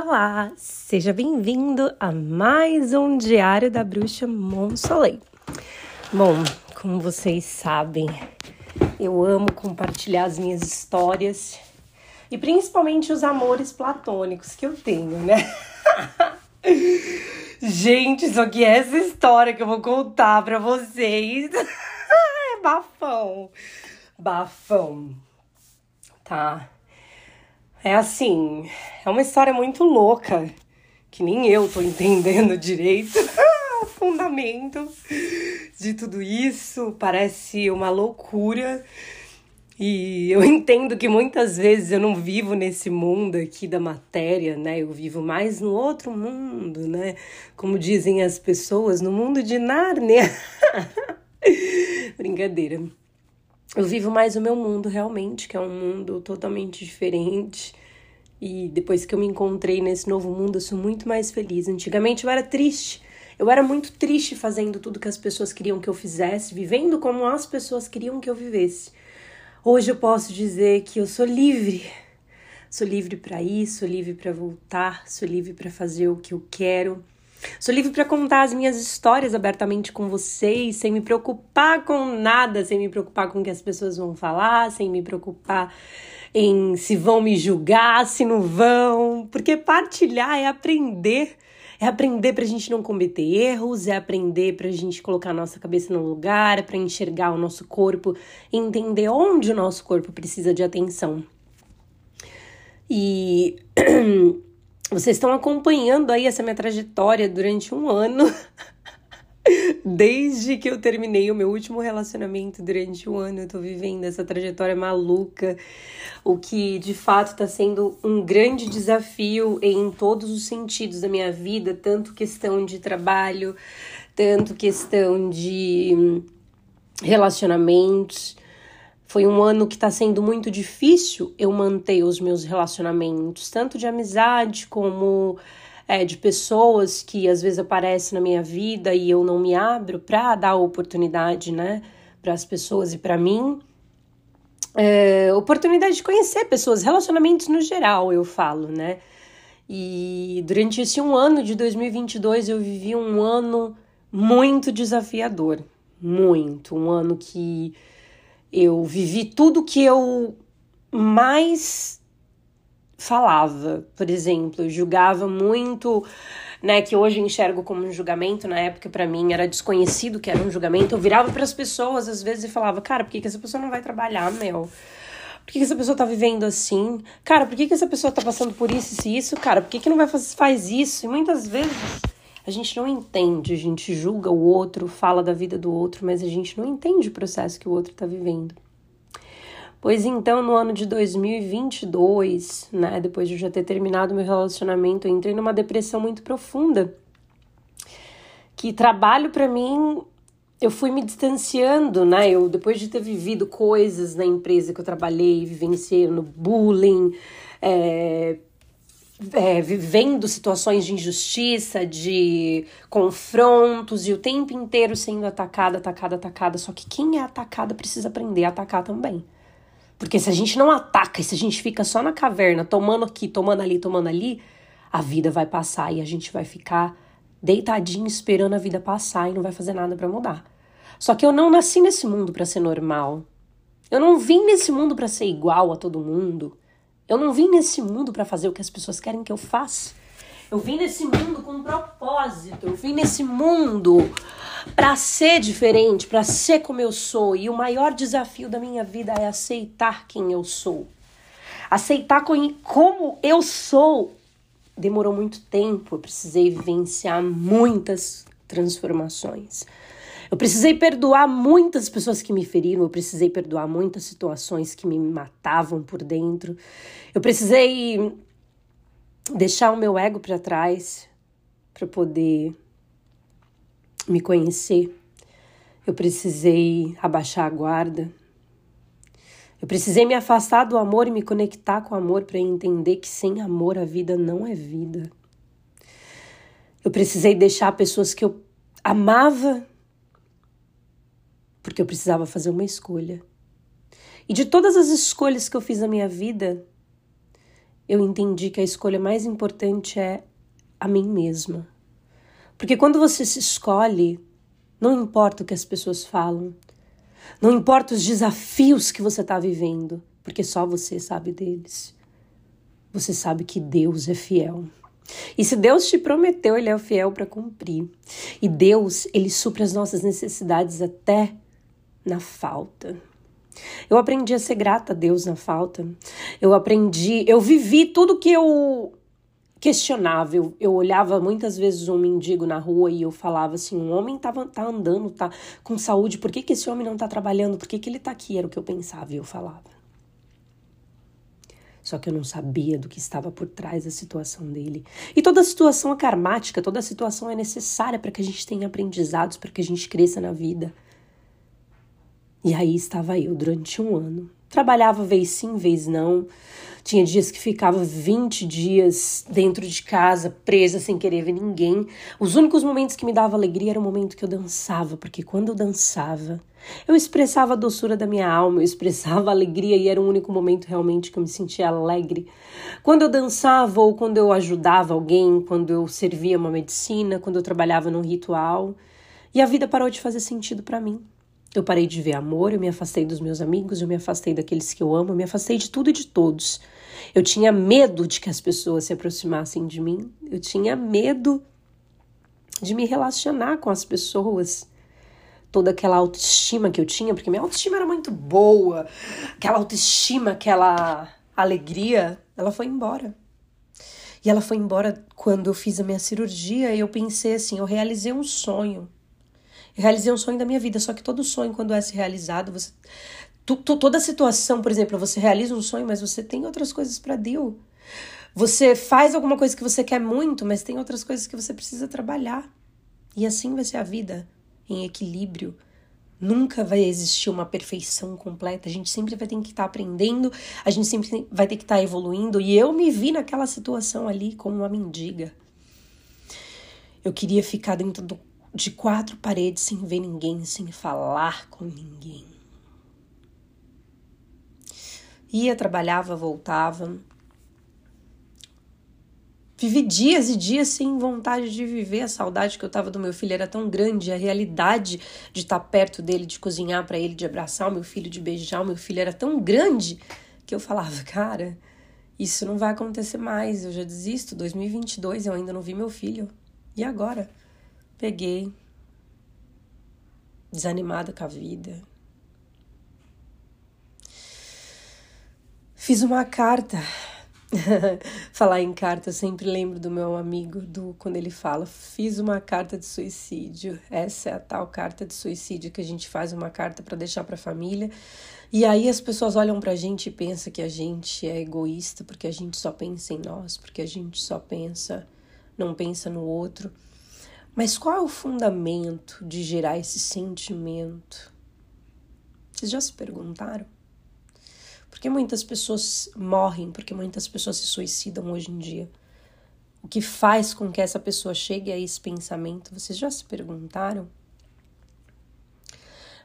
Olá, seja bem-vindo a mais um Diário da Bruxa Monsoleil. Bom, como vocês sabem, eu amo compartilhar as minhas histórias e principalmente os amores platônicos que eu tenho, né? Gente, só que essa história que eu vou contar pra vocês é bafão. Bafão. Tá? É assim, é uma história muito louca, que nem eu tô entendendo direito o fundamento de tudo isso. Parece uma loucura. E eu entendo que muitas vezes eu não vivo nesse mundo aqui da matéria, né? Eu vivo mais no outro mundo, né? Como dizem as pessoas, no mundo de Nárnia. Brincadeira. Eu vivo mais o meu mundo realmente, que é um mundo totalmente diferente. E depois que eu me encontrei nesse novo mundo, eu sou muito mais feliz. Antigamente eu era triste. Eu era muito triste fazendo tudo que as pessoas queriam que eu fizesse, vivendo como as pessoas queriam que eu vivesse. Hoje eu posso dizer que eu sou livre. Sou livre para ir, sou livre para voltar, sou livre para fazer o que eu quero. Sou livre para contar as minhas histórias abertamente com vocês, sem me preocupar com nada, sem me preocupar com o que as pessoas vão falar, sem me preocupar em se vão me julgar, se não vão, porque partilhar é aprender. É aprender para a gente não cometer erros, é aprender para a gente colocar a nossa cabeça no lugar, para enxergar o nosso corpo, entender onde o nosso corpo precisa de atenção. E vocês estão acompanhando aí essa minha trajetória durante um ano. Desde que eu terminei o meu último relacionamento durante um ano, eu tô vivendo essa trajetória maluca, o que de fato está sendo um grande desafio em todos os sentidos da minha vida, tanto questão de trabalho, tanto questão de relacionamentos. Foi um ano que está sendo muito difícil eu manter os meus relacionamentos, tanto de amizade como é, de pessoas que às vezes aparecem na minha vida e eu não me abro para dar oportunidade, né, para as pessoas e para mim. É, oportunidade de conhecer pessoas, relacionamentos no geral, eu falo, né? E durante esse um ano de 2022 eu vivi um ano muito desafiador, muito, um ano que eu vivi tudo que eu mais falava, por exemplo, julgava muito, né, que hoje enxergo como um julgamento, na época para mim era desconhecido que era um julgamento. Eu virava para as pessoas às vezes e falava: "Cara, por que, que essa pessoa não vai trabalhar, meu? Por que, que essa pessoa tá vivendo assim? Cara, por que, que essa pessoa tá passando por isso e isso? Cara, por que, que não vai fazer faz isso?" E muitas vezes a gente não entende, a gente julga o outro, fala da vida do outro, mas a gente não entende o processo que o outro tá vivendo. Pois então, no ano de 2022, né, depois de eu já ter terminado meu relacionamento, eu entrei numa depressão muito profunda. Que trabalho para mim, eu fui me distanciando, né? Eu depois de ter vivido coisas na empresa que eu trabalhei, vivenciando bullying, é, é, vivendo situações de injustiça, de confrontos e o tempo inteiro sendo atacada, atacada, atacada. Só que quem é atacada precisa aprender a atacar também. Porque se a gente não ataca e se a gente fica só na caverna, tomando aqui, tomando ali, tomando ali, a vida vai passar e a gente vai ficar deitadinho esperando a vida passar e não vai fazer nada para mudar. Só que eu não nasci nesse mundo para ser normal. Eu não vim nesse mundo para ser igual a todo mundo. Eu não vim nesse mundo para fazer o que as pessoas querem que eu faça. Eu vim nesse mundo com um propósito. Eu vim nesse mundo para ser diferente, para ser como eu sou. E o maior desafio da minha vida é aceitar quem eu sou. Aceitar como eu sou demorou muito tempo. Eu precisei vivenciar muitas transformações. Eu precisei perdoar muitas pessoas que me feriram, eu precisei perdoar muitas situações que me matavam por dentro. Eu precisei deixar o meu ego para trás para poder me conhecer. Eu precisei abaixar a guarda. Eu precisei me afastar do amor e me conectar com o amor para entender que sem amor a vida não é vida. Eu precisei deixar pessoas que eu amava porque eu precisava fazer uma escolha. E de todas as escolhas que eu fiz na minha vida, eu entendi que a escolha mais importante é a mim mesma. Porque quando você se escolhe, não importa o que as pessoas falam, não importa os desafios que você está vivendo, porque só você sabe deles. Você sabe que Deus é fiel. E se Deus te prometeu, Ele é fiel para cumprir. E Deus, Ele supre as nossas necessidades até na falta. Eu aprendi a ser grata a Deus na falta. Eu aprendi, eu vivi tudo que eu questionava. Eu, eu olhava muitas vezes um mendigo na rua e eu falava assim: um homem tava, tá andando, tá com saúde, por que, que esse homem não tá trabalhando? Por que, que ele tá aqui? Era o que eu pensava e eu falava. Só que eu não sabia do que estava por trás da situação dele. E toda situação é karmática, toda situação é necessária para que a gente tenha aprendizados, para que a gente cresça na vida. E aí estava eu durante um ano. Trabalhava vez sim, vez não. Tinha dias que ficava 20 dias dentro de casa, presa, sem querer ver ninguém. Os únicos momentos que me dava alegria era o momento que eu dançava, porque quando eu dançava, eu expressava a doçura da minha alma, eu expressava a alegria e era o único momento realmente que eu me sentia alegre. Quando eu dançava ou quando eu ajudava alguém, quando eu servia uma medicina, quando eu trabalhava num ritual. E a vida parou de fazer sentido para mim. Eu parei de ver amor, eu me afastei dos meus amigos, eu me afastei daqueles que eu amo, eu me afastei de tudo e de todos. Eu tinha medo de que as pessoas se aproximassem de mim, eu tinha medo de me relacionar com as pessoas. Toda aquela autoestima que eu tinha, porque minha autoestima era muito boa, aquela autoestima, aquela alegria, ela foi embora. E ela foi embora quando eu fiz a minha cirurgia e eu pensei assim: eu realizei um sonho. Realizei um sonho da minha vida, só que todo sonho, quando é se realizado, você. Tu, toda situação, por exemplo, você realiza um sonho, mas você tem outras coisas para Deus. Você faz alguma coisa que você quer muito, mas tem outras coisas que você precisa trabalhar. E assim vai ser a vida, em equilíbrio. Nunca vai existir uma perfeição completa. A gente sempre vai ter que estar tá aprendendo, a gente sempre vai ter que estar tá evoluindo. E eu me vi naquela situação ali como uma mendiga. Eu queria ficar dentro do de quatro paredes sem ver ninguém, sem falar com ninguém. Ia, trabalhava, voltava. Vivi dias e dias sem vontade de viver. A saudade que eu tava do meu filho era tão grande, a realidade de estar perto dele, de cozinhar para ele, de abraçar o meu filho, de beijar o meu filho era tão grande que eu falava, cara, isso não vai acontecer mais. Eu já desisto. 2022 eu ainda não vi meu filho. E agora? Peguei, desanimada com a vida. Fiz uma carta. Falar em carta, eu sempre lembro do meu amigo, do quando ele fala, fiz uma carta de suicídio. Essa é a tal carta de suicídio que a gente faz uma carta para deixar para a família. E aí as pessoas olham pra gente e pensam que a gente é egoísta, porque a gente só pensa em nós, porque a gente só pensa, não pensa no outro. Mas qual é o fundamento de gerar esse sentimento? Vocês já se perguntaram? Por que muitas pessoas morrem? Por que muitas pessoas se suicidam hoje em dia? O que faz com que essa pessoa chegue a esse pensamento? Vocês já se perguntaram?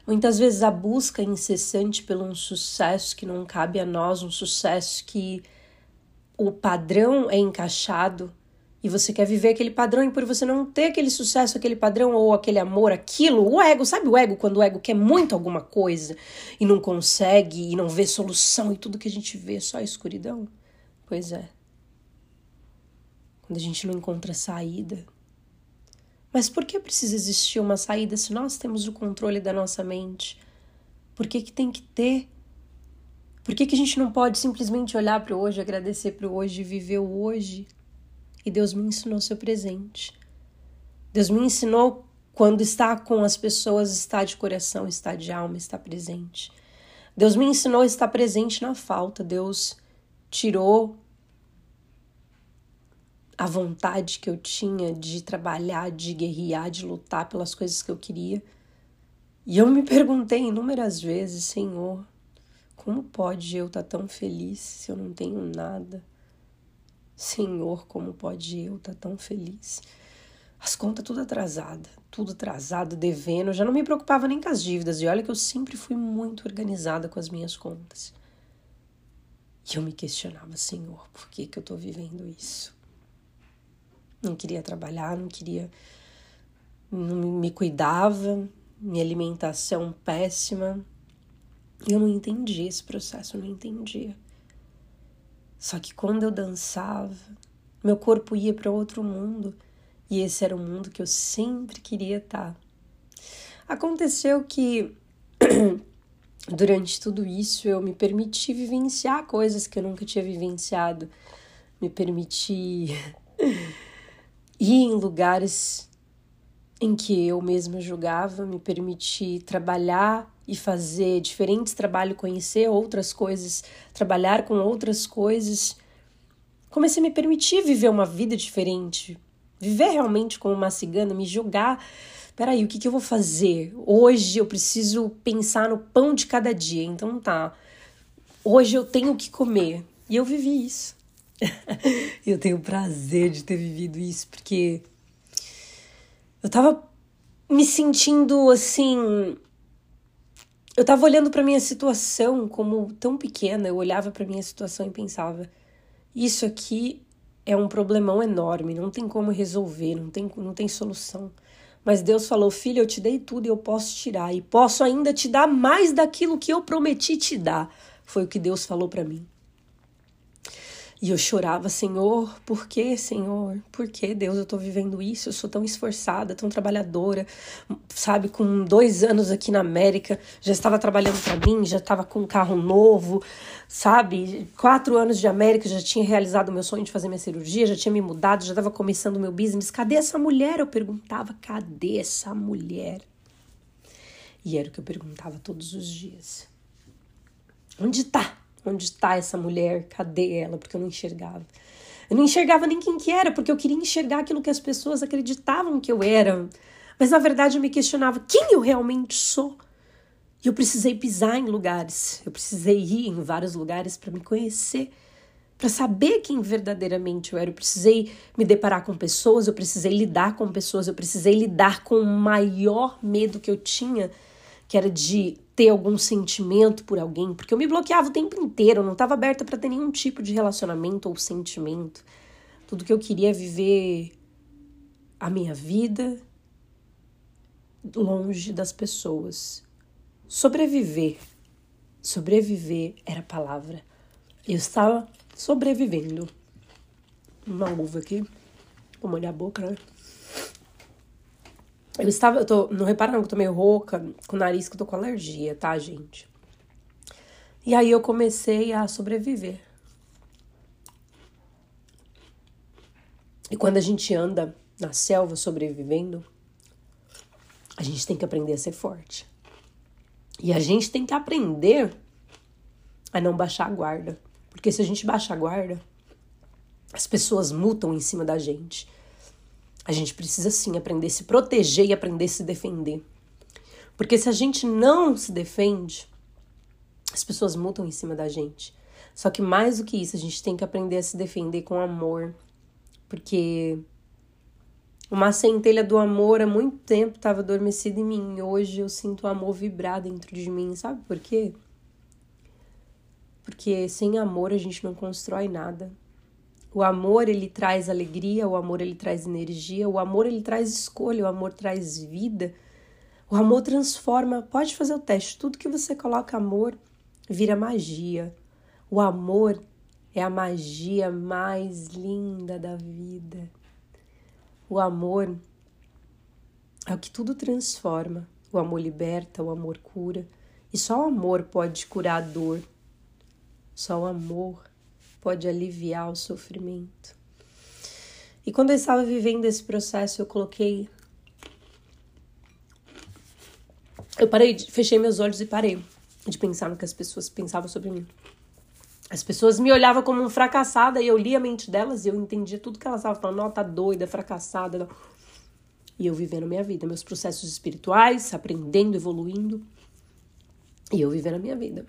Muitas vezes a busca incessante pelo um sucesso que não cabe a nós, um sucesso que o padrão é encaixado e você quer viver aquele padrão, e por você não ter aquele sucesso, aquele padrão ou aquele amor, aquilo, o ego, sabe o ego quando o ego quer muito alguma coisa e não consegue e não vê solução e tudo que a gente vê é só escuridão? Pois é. Quando a gente não encontra saída. Mas por que precisa existir uma saída se nós temos o controle da nossa mente? Por que, que tem que ter? Por que, que a gente não pode simplesmente olhar para o hoje, agradecer para o hoje viver o hoje? E Deus me ensinou seu presente. Deus me ensinou quando está com as pessoas, está de coração, está de alma, está presente. Deus me ensinou a estar presente na falta. Deus tirou a vontade que eu tinha de trabalhar, de guerrear, de lutar pelas coisas que eu queria. E eu me perguntei inúmeras vezes, Senhor, como pode eu estar tão feliz se eu não tenho nada? Senhor, como pode eu estar tá tão feliz? As contas tudo atrasada, tudo atrasado, devendo. Eu já não me preocupava nem com as dívidas. E olha que eu sempre fui muito organizada com as minhas contas. E eu me questionava, Senhor, por que, que eu tô vivendo isso? Não queria trabalhar, não queria. Não me cuidava, minha alimentação péssima. Eu não entendia esse processo, eu não entendia. Só que quando eu dançava, meu corpo ia para outro mundo. E esse era o mundo que eu sempre queria estar. Aconteceu que durante tudo isso eu me permiti vivenciar coisas que eu nunca tinha vivenciado, me permiti ir em lugares em que eu mesma julgava, me permiti trabalhar e fazer diferentes trabalhos, conhecer outras coisas, trabalhar com outras coisas. Comecei a me permitir viver uma vida diferente, viver realmente como uma cigana, me julgar peraí, o que, que eu vou fazer? Hoje eu preciso pensar no pão de cada dia. Então tá, hoje eu tenho que comer. E eu vivi isso. eu tenho o prazer de ter vivido isso, porque eu tava me sentindo assim. Eu tava olhando para minha situação como tão pequena, eu olhava para minha situação e pensava: isso aqui é um problemão enorme, não tem como resolver, não tem, não tem solução. Mas Deus falou: Filho, eu te dei tudo e eu posso tirar, e posso ainda te dar mais daquilo que eu prometi te dar. Foi o que Deus falou para mim. E eu chorava, Senhor, por que, Senhor? Por que, Deus, eu tô vivendo isso? Eu sou tão esforçada, tão trabalhadora, sabe? Com dois anos aqui na América, já estava trabalhando para mim, já estava com um carro novo, sabe? Quatro anos de América, já tinha realizado o meu sonho de fazer minha cirurgia, já tinha me mudado, já estava começando o meu business. Cadê essa mulher? Eu perguntava, cadê essa mulher? E era o que eu perguntava todos os dias. Onde tá? Onde está essa mulher? Cadê ela? Porque eu não enxergava. Eu não enxergava nem quem que era, porque eu queria enxergar aquilo que as pessoas acreditavam que eu era. Mas na verdade eu me questionava quem eu realmente sou. E eu precisei pisar em lugares, eu precisei ir em vários lugares para me conhecer, para saber quem verdadeiramente eu era. Eu precisei me deparar com pessoas, eu precisei lidar com pessoas, eu precisei lidar com o maior medo que eu tinha, que era de ter algum sentimento por alguém, porque eu me bloqueava o tempo inteiro, eu não estava aberta para ter nenhum tipo de relacionamento ou sentimento. Tudo que eu queria é viver a minha vida longe das pessoas. Sobreviver. Sobreviver era a palavra. Eu estava sobrevivendo. Uma uva aqui. Vou molhar a boca, né? Eu estava, eu tô, não repara não que eu tô meio rouca, com o nariz que eu tô com alergia, tá, gente? E aí eu comecei a sobreviver. E quando a gente anda na selva sobrevivendo, a gente tem que aprender a ser forte. E a gente tem que aprender a não baixar a guarda. Porque se a gente baixar a guarda, as pessoas mutam em cima da gente. A gente precisa sim aprender a se proteger e aprender a se defender. Porque se a gente não se defende, as pessoas mutam em cima da gente. Só que mais do que isso, a gente tem que aprender a se defender com amor. Porque uma centelha do amor há muito tempo estava adormecida em mim. Hoje eu sinto o amor vibrar dentro de mim. Sabe por quê? Porque sem amor a gente não constrói nada. O amor ele traz alegria, o amor ele traz energia, o amor ele traz escolha, o amor traz vida. O amor transforma. Pode fazer o teste. Tudo que você coloca amor vira magia. O amor é a magia mais linda da vida. O amor é o que tudo transforma. O amor liberta, o amor cura. E só o amor pode curar a dor. Só o amor pode aliviar o sofrimento. E quando eu estava vivendo esse processo, eu coloquei. Eu parei, fechei meus olhos e parei de pensar no que as pessoas pensavam sobre mim. As pessoas me olhavam como um fracassada e eu lia a mente delas e eu entendia tudo que elas estavam falando. Não, tá doida, fracassada. Não. E eu vivendo a minha vida, meus processos espirituais, aprendendo, evoluindo. E eu vivendo a minha vida.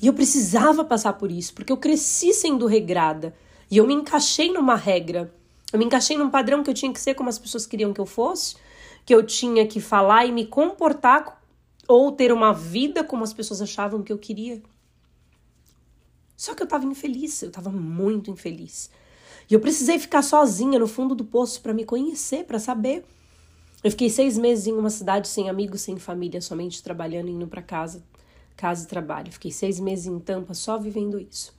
E eu precisava passar por isso, porque eu cresci sendo regrada. E eu me encaixei numa regra. Eu me encaixei num padrão que eu tinha que ser como as pessoas queriam que eu fosse, que eu tinha que falar e me comportar ou ter uma vida como as pessoas achavam que eu queria. Só que eu tava infeliz, eu tava muito infeliz. E eu precisei ficar sozinha no fundo do poço para me conhecer, para saber. Eu fiquei seis meses em uma cidade sem amigos, sem família, somente trabalhando, indo para casa, casa e trabalho. Fiquei seis meses em Tampa só vivendo isso.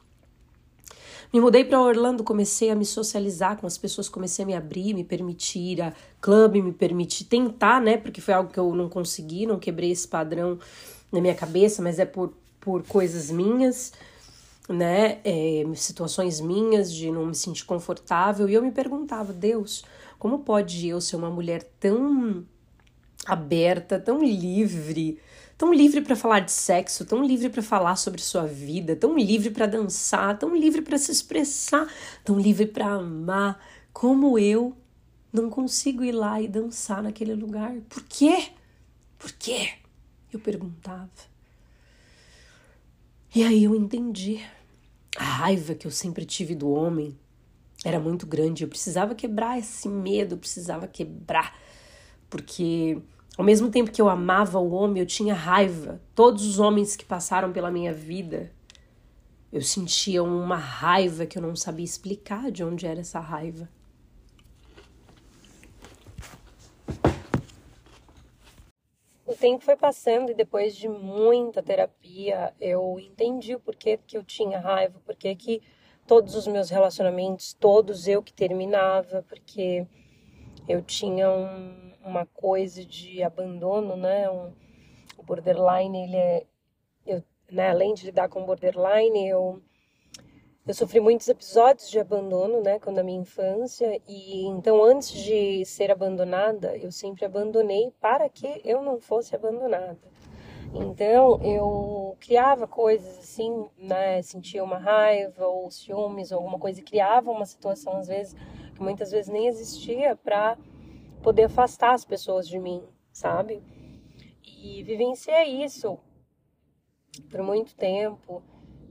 Me mudei para Orlando, comecei a me socializar com as pessoas, comecei a me abrir, me permitir a clube, me permitir tentar, né? Porque foi algo que eu não consegui, não quebrei esse padrão na minha cabeça, mas é por, por coisas minhas, né? É, situações minhas de não me sentir confortável. E eu me perguntava, Deus, como pode eu ser uma mulher tão aberta, tão livre, tão livre para falar de sexo, tão livre para falar sobre sua vida, tão livre para dançar, tão livre para se expressar, tão livre para amar, como eu não consigo ir lá e dançar naquele lugar. Por quê? Por quê? Eu perguntava. E aí eu entendi. A raiva que eu sempre tive do homem era muito grande. Eu precisava quebrar esse medo, eu precisava quebrar. Porque ao mesmo tempo que eu amava o homem, eu tinha raiva. Todos os homens que passaram pela minha vida, eu sentia uma raiva que eu não sabia explicar de onde era essa raiva. O tempo foi passando e depois de muita terapia, eu entendi o porquê que eu tinha raiva, porquê que todos os meus relacionamentos, todos eu que terminava, porque eu tinha um uma coisa de abandono, né? Um, o borderline, ele é, eu, né? Além de lidar com borderline, eu eu sofri muitos episódios de abandono, né, quando na minha infância, e então antes de ser abandonada, eu sempre abandonei para que eu não fosse abandonada. Então eu criava coisas assim, né, sentia uma raiva ou ciúmes ou alguma coisa e criava uma situação às vezes que muitas vezes nem existia para poder afastar as pessoas de mim, sabe? E vivenciei isso por muito tempo.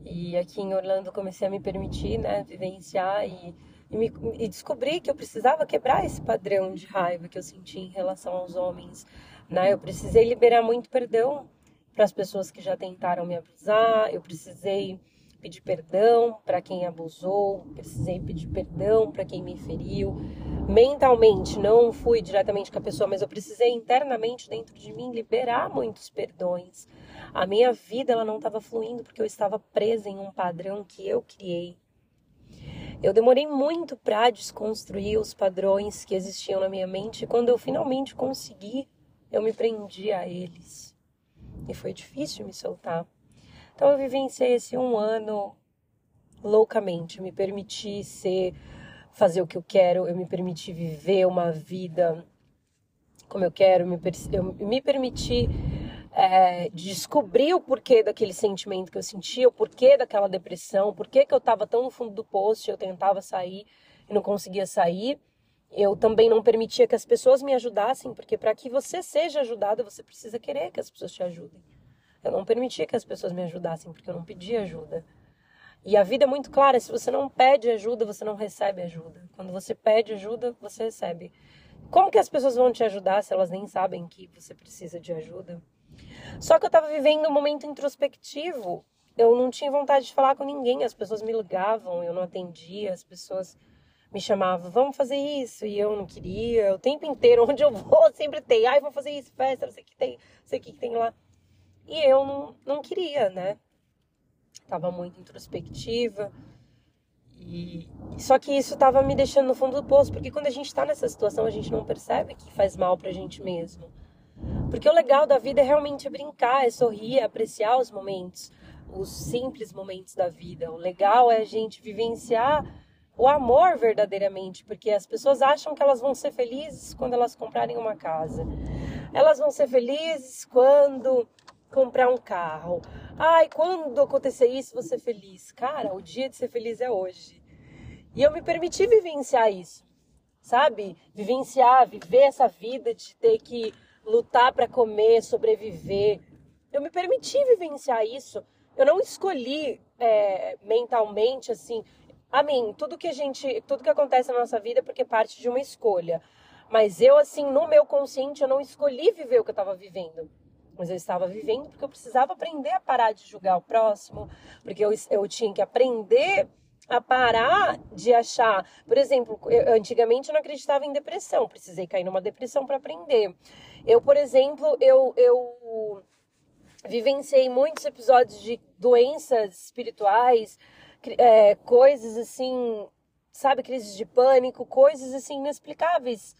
E aqui em Orlando comecei a me permitir, né, vivenciar e, e, me, e descobri que eu precisava quebrar esse padrão de raiva que eu senti em relação aos homens, né? Eu precisei liberar muito perdão para as pessoas que já tentaram me abusar, eu precisei pedir perdão para quem abusou, precisei pedir perdão para quem me feriu. Mentalmente, não fui diretamente com a pessoa, mas eu precisei internamente dentro de mim liberar muitos perdões. A minha vida ela não estava fluindo porque eu estava presa em um padrão que eu criei. Eu demorei muito para desconstruir os padrões que existiam na minha mente e quando eu finalmente consegui, eu me prendi a eles. E foi difícil me soltar. Então eu vivenciei esse um ano loucamente, me permiti ser, fazer o que eu quero, eu me permiti viver uma vida como eu quero, me, eu me permiti é, descobrir o porquê daquele sentimento que eu sentia, o porquê daquela depressão, o porquê que eu estava tão no fundo do poço, eu tentava sair e não conseguia sair. Eu também não permitia que as pessoas me ajudassem, porque para que você seja ajudada, você precisa querer que as pessoas te ajudem. Eu não permitia que as pessoas me ajudassem porque eu não pedia ajuda. E a vida é muito clara: se você não pede ajuda, você não recebe ajuda. Quando você pede ajuda, você recebe. Como que as pessoas vão te ajudar se elas nem sabem que você precisa de ajuda? Só que eu estava vivendo um momento introspectivo. Eu não tinha vontade de falar com ninguém. As pessoas me ligavam, eu não atendia. As pessoas me chamavam, vamos fazer isso. E eu não queria. O tempo inteiro, onde eu vou, sempre tem. Ai, vou fazer isso, festa, não sei o que tem, não sei o que tem lá. E eu não, não queria, né? Tava muito introspectiva. E só que isso tava me deixando no fundo do poço, porque quando a gente tá nessa situação, a gente não percebe que faz mal pra gente mesmo. Porque o legal da vida é realmente brincar, é sorrir, é apreciar os momentos, os simples momentos da vida. O legal é a gente vivenciar o amor verdadeiramente, porque as pessoas acham que elas vão ser felizes quando elas comprarem uma casa. Elas vão ser felizes quando comprar um carro. Ai, quando acontecer isso, você ser feliz. Cara, o dia de ser feliz é hoje. E eu me permiti vivenciar isso, sabe? Vivenciar, viver essa vida de ter que lutar para comer, sobreviver. Eu me permiti vivenciar isso. Eu não escolhi é, mentalmente assim. A mim, tudo que a gente, tudo que acontece na nossa vida é porque parte de uma escolha. Mas eu, assim, no meu consciente, eu não escolhi viver o que eu estava vivendo. Mas eu estava vivendo porque eu precisava aprender a parar de julgar o próximo, porque eu, eu tinha que aprender a parar de achar. Por exemplo, eu, antigamente eu não acreditava em depressão, precisei cair numa depressão para aprender. Eu, por exemplo, eu, eu vivenciei muitos episódios de doenças espirituais, é, coisas assim, sabe, crises de pânico, coisas assim inexplicáveis.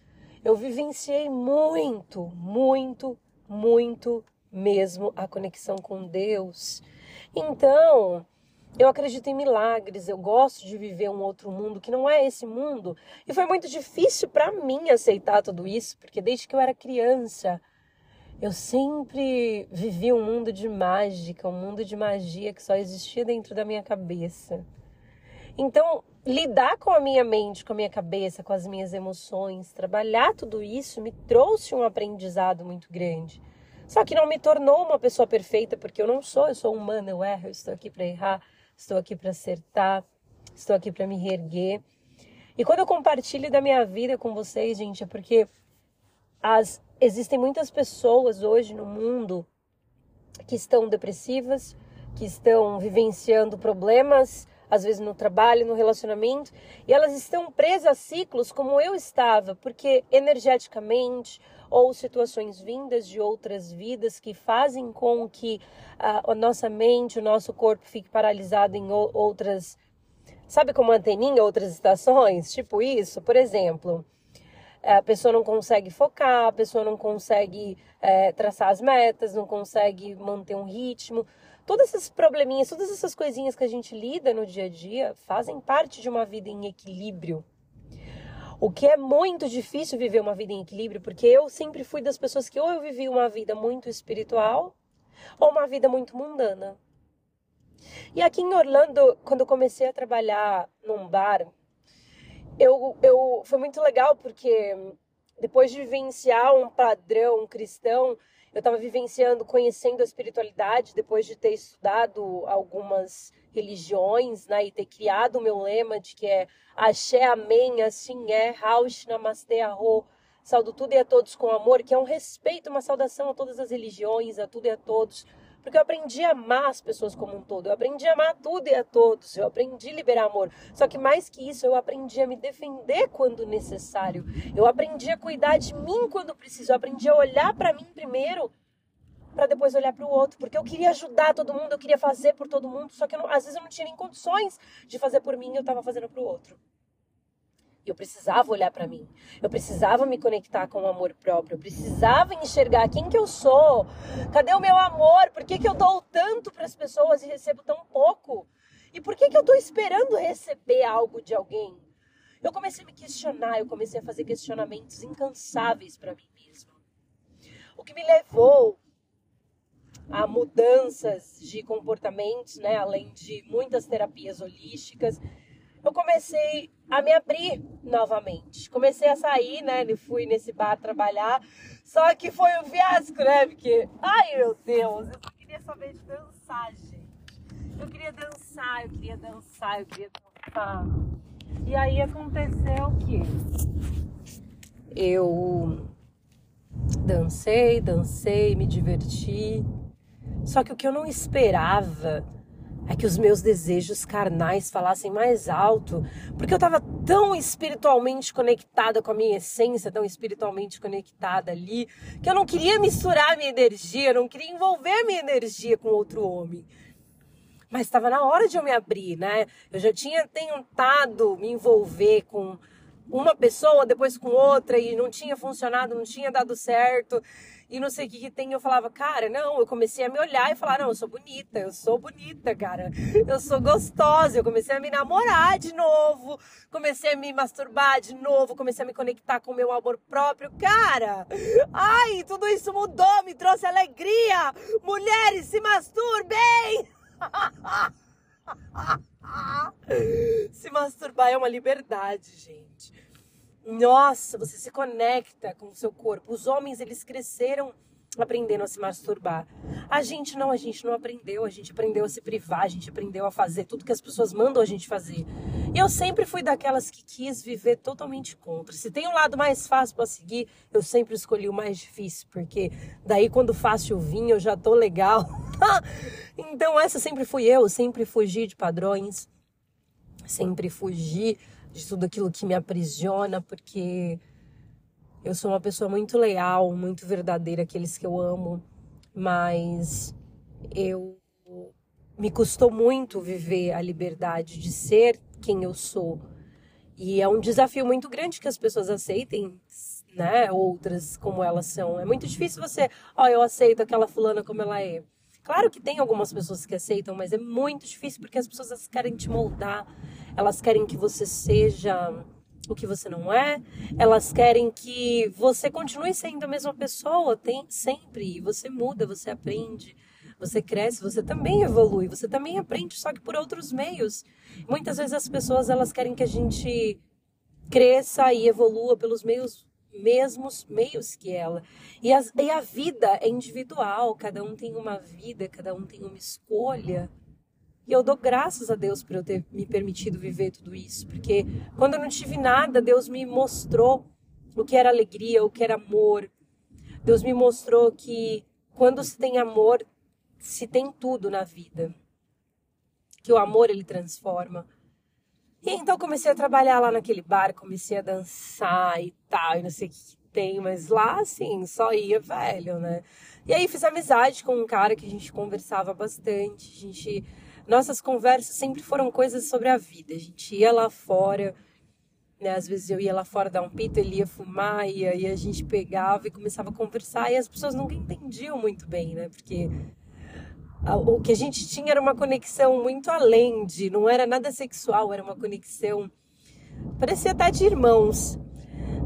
Eu vivenciei muito, muito, muito mesmo a conexão com Deus. Então, eu acredito em milagres, eu gosto de viver um outro mundo que não é esse mundo. E foi muito difícil para mim aceitar tudo isso, porque desde que eu era criança, eu sempre vivi um mundo de mágica, um mundo de magia que só existia dentro da minha cabeça. Então, lidar com a minha mente, com a minha cabeça, com as minhas emoções, trabalhar tudo isso me trouxe um aprendizado muito grande. Só que não me tornou uma pessoa perfeita, porque eu não sou, eu sou humana, eu erro, eu estou aqui para errar, estou aqui para acertar, estou aqui para me reerguer. E quando eu compartilho da minha vida com vocês, gente, é porque as, existem muitas pessoas hoje no mundo que estão depressivas, que estão vivenciando problemas, às vezes no trabalho, no relacionamento, e elas estão presas a ciclos como eu estava, porque energeticamente ou situações vindas de outras vidas que fazem com que a, a nossa mente, o nosso corpo fique paralisado em outras, sabe como anteninha, outras estações, tipo isso, por exemplo a pessoa não consegue focar, a pessoa não consegue é, traçar as metas, não consegue manter um ritmo. Todos esses probleminhas, todas essas coisinhas que a gente lida no dia a dia fazem parte de uma vida em equilíbrio. O que é muito difícil viver uma vida em equilíbrio, porque eu sempre fui das pessoas que ou eu vivi uma vida muito espiritual ou uma vida muito mundana. E aqui em Orlando, quando eu comecei a trabalhar num bar, eu, eu foi muito legal porque depois de vivenciar um padrão cristão, eu estava vivenciando, conhecendo a espiritualidade, depois de ter estudado algumas religiões, né, e ter criado o meu lema de que é Axé, Amém, assim é, Raush, Namastê, Arro, saldo tudo e a todos com amor, que é um respeito, uma saudação a todas as religiões, a tudo e a todos, porque eu aprendi a amar as pessoas como um todo, eu aprendi a amar tudo e a todos, eu aprendi a liberar amor. Só que mais que isso, eu aprendi a me defender quando necessário, eu aprendi a cuidar de mim quando preciso, eu aprendi a olhar para mim primeiro para depois olhar para o outro, porque eu queria ajudar todo mundo, eu queria fazer por todo mundo, só que não, às vezes eu não tinha nem condições de fazer por mim, eu estava fazendo para o outro. Eu precisava olhar para mim. Eu precisava me conectar com o amor próprio. Eu precisava enxergar quem que eu sou. Cadê o meu amor? Por que, que eu dou tanto para as pessoas e recebo tão pouco? E por que, que eu estou esperando receber algo de alguém? Eu comecei a me questionar, eu comecei a fazer questionamentos incansáveis para mim mesma. O que me levou a mudanças de comportamentos, né, além de muitas terapias holísticas, eu comecei a me abrir novamente. Comecei a sair, né, fui nesse bar trabalhar, só que foi um fiasco, né, porque, ai meu Deus, eu queria saber de dançar, gente. Eu queria dançar, eu queria dançar, eu queria dançar. E aí aconteceu o quê? Eu dancei, dancei, me diverti. Só que o que eu não esperava é que os meus desejos carnais falassem mais alto, porque eu estava tão espiritualmente conectada com a minha essência, tão espiritualmente conectada ali, que eu não queria misturar minha energia, eu não queria envolver minha energia com outro homem. Mas estava na hora de eu me abrir, né? Eu já tinha tentado me envolver com uma pessoa, depois com outra, e não tinha funcionado, não tinha dado certo e não sei o que, que tem. Eu falava, cara, não, eu comecei a me olhar e falar, não, eu sou bonita, eu sou bonita, cara, eu sou gostosa. Eu comecei a me namorar de novo, comecei a me masturbar de novo, comecei a me conectar com o meu amor próprio. Cara, ai, tudo isso mudou, me trouxe alegria. Mulheres, se masturbem! se masturbar é uma liberdade, gente. Nossa, você se conecta com o seu corpo. Os homens, eles cresceram aprendendo a se masturbar. A gente não, a gente não aprendeu, a gente aprendeu a se privar, a gente aprendeu a fazer tudo que as pessoas mandam a gente fazer. E eu sempre fui daquelas que quis viver totalmente contra. Se tem um lado mais fácil para seguir, eu sempre escolhi o mais difícil, porque daí quando fácil vinha eu já tô legal. então essa sempre fui eu, sempre fugi de padrões, sempre fugi de tudo aquilo que me aprisiona, porque eu sou uma pessoa muito leal, muito verdadeira, aqueles que eu amo, mas eu me custou muito viver a liberdade de ser quem eu sou. E é um desafio muito grande que as pessoas aceitem, né, outras como elas são. É muito difícil você, ó, oh, eu aceito aquela fulana como ela é. Claro que tem algumas pessoas que aceitam, mas é muito difícil porque as pessoas querem te moldar, elas querem que você seja o que você não é, elas querem que você continue sendo a mesma pessoa, tem sempre, você muda, você aprende, você cresce, você também evolui, você também aprende, só que por outros meios. Muitas vezes as pessoas elas querem que a gente cresça e evolua pelos meios mesmos meios que ela. E, e a vida é individual, cada um tem uma vida, cada um tem uma escolha. E eu dou graças a Deus por eu ter me permitido viver tudo isso, porque quando eu não tive nada, Deus me mostrou o que era alegria, o que era amor. Deus me mostrou que quando se tem amor, se tem tudo na vida. Que o amor ele transforma. E então comecei a trabalhar lá naquele bar, comecei a dançar e tal, e não sei o que tem, mas lá assim, só ia velho, né? E aí fiz amizade com um cara que a gente conversava bastante, a gente nossas conversas sempre foram coisas sobre a vida. A gente ia lá fora, né? Às vezes eu ia lá fora dar um pito, ele ia fumar, e aí a gente pegava e começava a conversar, e as pessoas nunca entendiam muito bem, né? Porque o que a gente tinha era uma conexão muito além de, não era nada sexual, era uma conexão, parecia até de irmãos.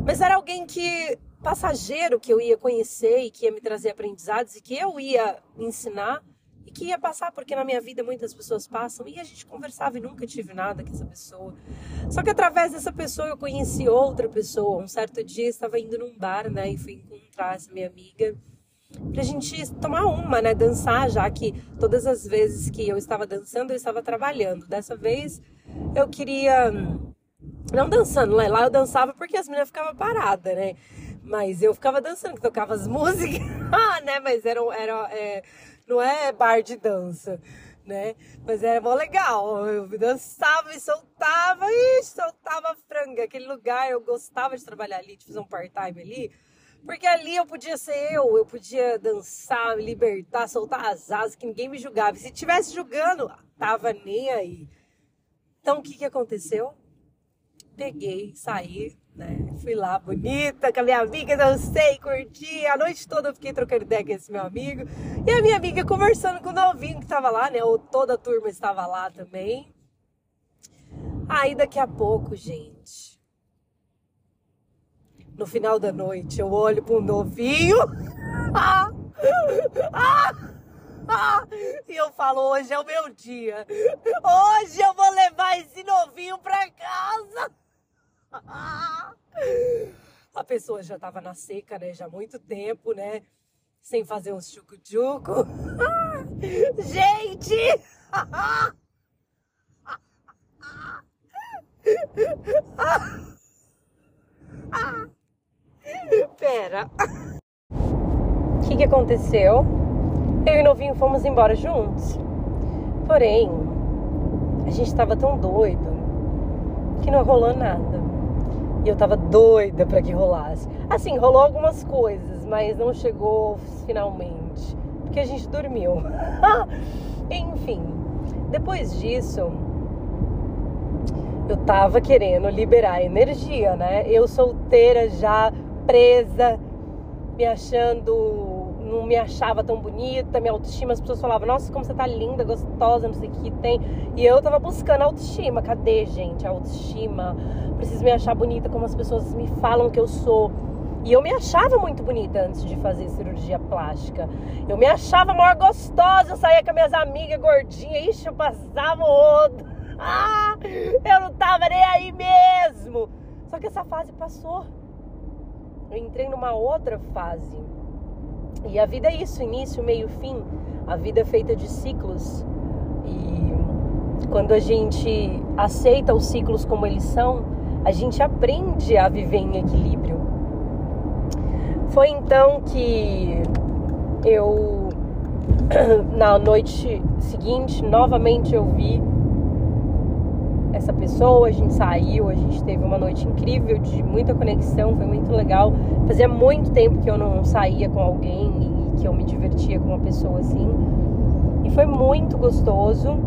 Mas era alguém que, passageiro, que eu ia conhecer e que ia me trazer aprendizados e que eu ia ensinar e que ia passar, porque na minha vida muitas pessoas passam, e a gente conversava e nunca tive nada com essa pessoa. Só que através dessa pessoa eu conheci outra pessoa. Um certo dia estava indo num bar, né, e fui encontrar essa minha amiga pra gente tomar uma, né, dançar, já que todas as vezes que eu estava dançando, eu estava trabalhando. Dessa vez eu queria não dançando, né? lá eu dançava porque as meninas ficavam paradas, né? Mas eu ficava dançando, que tocava as músicas, né? Mas era, era é, não é bar de dança, né? Mas era mó legal. Eu dançava e soltava, e soltava franga. Aquele lugar eu gostava de trabalhar ali, de fazer um part-time ali. Porque ali eu podia ser eu, eu podia dançar, me libertar, soltar as asas, que ninguém me julgava. E se tivesse julgando, tava nem aí. Então o que, que aconteceu? Peguei, saí, né? Fui lá bonita com a minha amiga, dancei, curti. A noite toda eu fiquei trocando ideia com esse meu amigo. E a minha amiga conversando com o novinho que tava lá, né? Ou toda a turma estava lá também. Aí daqui a pouco, gente. No final da noite, eu olho pro novinho. Ah, ah, ah, e eu falo, hoje é o meu dia. Hoje eu vou levar esse novinho pra casa. A pessoa já estava na seca, né? Já há muito tempo, né? Sem fazer uns chucu-chucu. Gente! Pera. O que, que aconteceu? Eu e o novinho fomos embora juntos. Porém, a gente estava tão doido que não rolou nada. E eu tava doida para que rolasse. Assim, rolou algumas coisas, mas não chegou finalmente. Porque a gente dormiu. Enfim, depois disso, eu tava querendo liberar energia, né? Eu solteira já, presa, me achando não me achava tão bonita, minha autoestima, as pessoas falavam, nossa, como você tá linda, gostosa, não sei o que tem. E eu tava buscando autoestima. Cadê, gente? A autoestima. Preciso me achar bonita como as pessoas me falam que eu sou. E eu me achava muito bonita antes de fazer cirurgia plástica. Eu me achava maior gostosa, eu saía com minhas amigas gordinhas, ixi, eu passava o outro. Ah, eu não tava nem aí mesmo. Só que essa fase passou. Eu entrei numa outra fase E a vida é isso, início, meio, fim. A vida é feita de ciclos. E quando a gente aceita os ciclos como eles são, a gente aprende a viver em equilíbrio. Foi então que eu, na noite seguinte, novamente eu vi essa pessoa, a gente saiu, a gente teve uma noite incrível de muita conexão, foi muito legal. Fazia muito tempo que eu não saía com alguém e que eu me divertia com uma pessoa assim. E foi muito gostoso.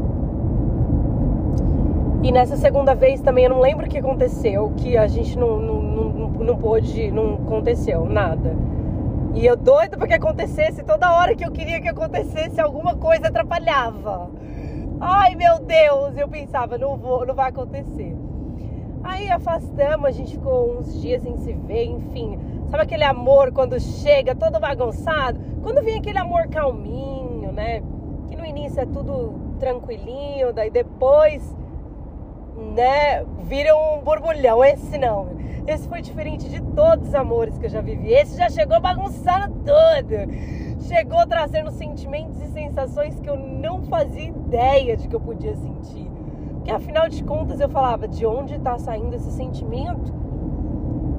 E nessa segunda vez também eu não lembro o que aconteceu, que a gente não, não, não, não pôde, não aconteceu nada. E eu doido para que acontecesse, toda hora que eu queria que acontecesse, alguma coisa atrapalhava. Ai meu Deus, eu pensava, não vou, não vai acontecer. Aí afastamos, a gente ficou uns dias sem se ver, enfim. Sabe aquele amor quando chega todo bagunçado? Quando vem aquele amor calminho, né? Que no início é tudo tranquilinho, daí depois, né, vira um borbulhão. Esse não. Esse foi diferente de todos os amores que eu já vivi. Esse já chegou bagunçando tudo chegou trazendo sentimentos e sensações que eu não fazia ideia de que eu podia sentir. Porque afinal de contas eu falava, de onde está saindo esse sentimento?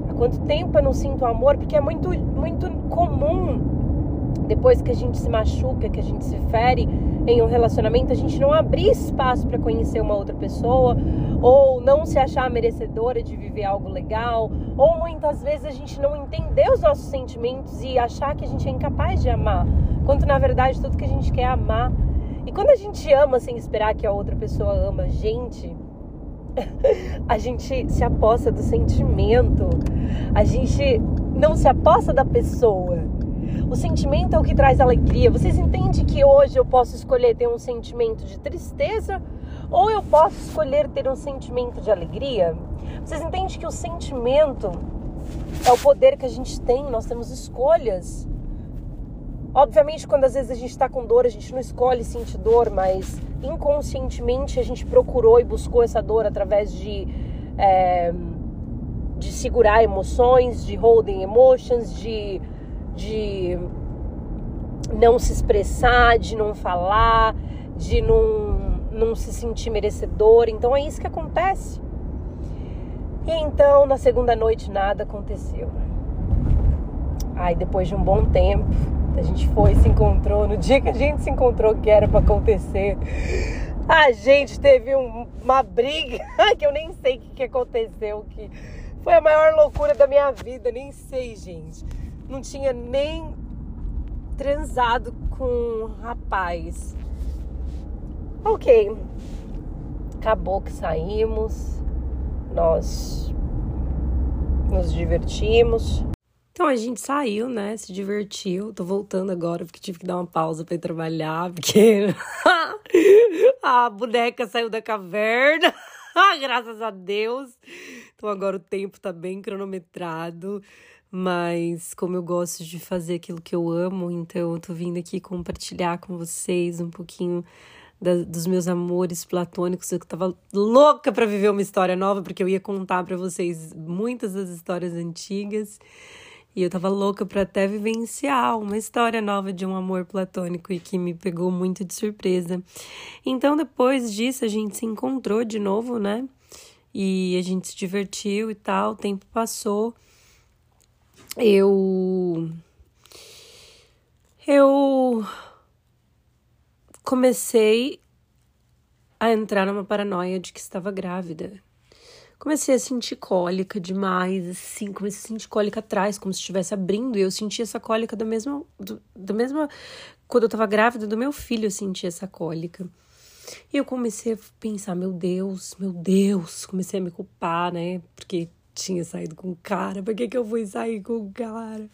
Há quanto tempo eu não sinto amor? Porque é muito, muito comum depois que a gente se machuca, que a gente se fere em um relacionamento, a gente não abrir espaço para conhecer uma outra pessoa, ou não se achar merecedora de viver algo legal, ou muitas vezes a gente não entender os nossos sentimentos e achar que a gente é incapaz de amar, quando na verdade tudo que a gente quer é amar. E quando a gente ama sem esperar que a outra pessoa ama a gente, a gente se aposta do sentimento, a gente não se aposta da pessoa. O sentimento é o que traz alegria. Vocês entendem que hoje eu posso escolher ter um sentimento de tristeza ou eu posso escolher ter um sentimento de alegria? Vocês entendem que o sentimento é o poder que a gente tem, nós temos escolhas. Obviamente, quando às vezes a gente está com dor, a gente não escolhe sentir dor, mas inconscientemente a gente procurou e buscou essa dor através de, é, de segurar emoções, de holding emotions, de de não se expressar, de não falar, de não, não se sentir merecedor. Então é isso que acontece. E então, na segunda noite, nada aconteceu. Aí, depois de um bom tempo, a gente foi se encontrou. No dia que a gente se encontrou, que era para acontecer, a gente teve um, uma briga que eu nem sei o que, que aconteceu. Que foi a maior loucura da minha vida. Nem sei, gente não tinha nem transado com um rapaz. Ok. Acabou que saímos, nós nos divertimos. Então a gente saiu, né? Se divertiu. Tô voltando agora porque tive que dar uma pausa para trabalhar, porque a boneca saiu da caverna. Graças a Deus. Então agora o tempo tá bem cronometrado mas como eu gosto de fazer aquilo que eu amo, então eu tô vindo aqui compartilhar com vocês um pouquinho da, dos meus amores platônicos. Eu tava louca para viver uma história nova, porque eu ia contar para vocês muitas das histórias antigas. E eu tava louca para até vivenciar uma história nova de um amor platônico e que me pegou muito de surpresa. Então, depois disso, a gente se encontrou de novo, né? E a gente se divertiu e tal. O tempo passou eu eu comecei a entrar numa paranoia de que estava grávida. Comecei a sentir cólica demais, assim, comecei a sentir cólica atrás, como se estivesse abrindo, e eu sentia essa cólica da mesma, do, da mesma, quando eu estava grávida do meu filho, eu sentia essa cólica. E eu comecei a pensar, meu Deus, meu Deus, comecei a me culpar, né, porque tinha saído com o cara, por que, que eu fui sair com o cara?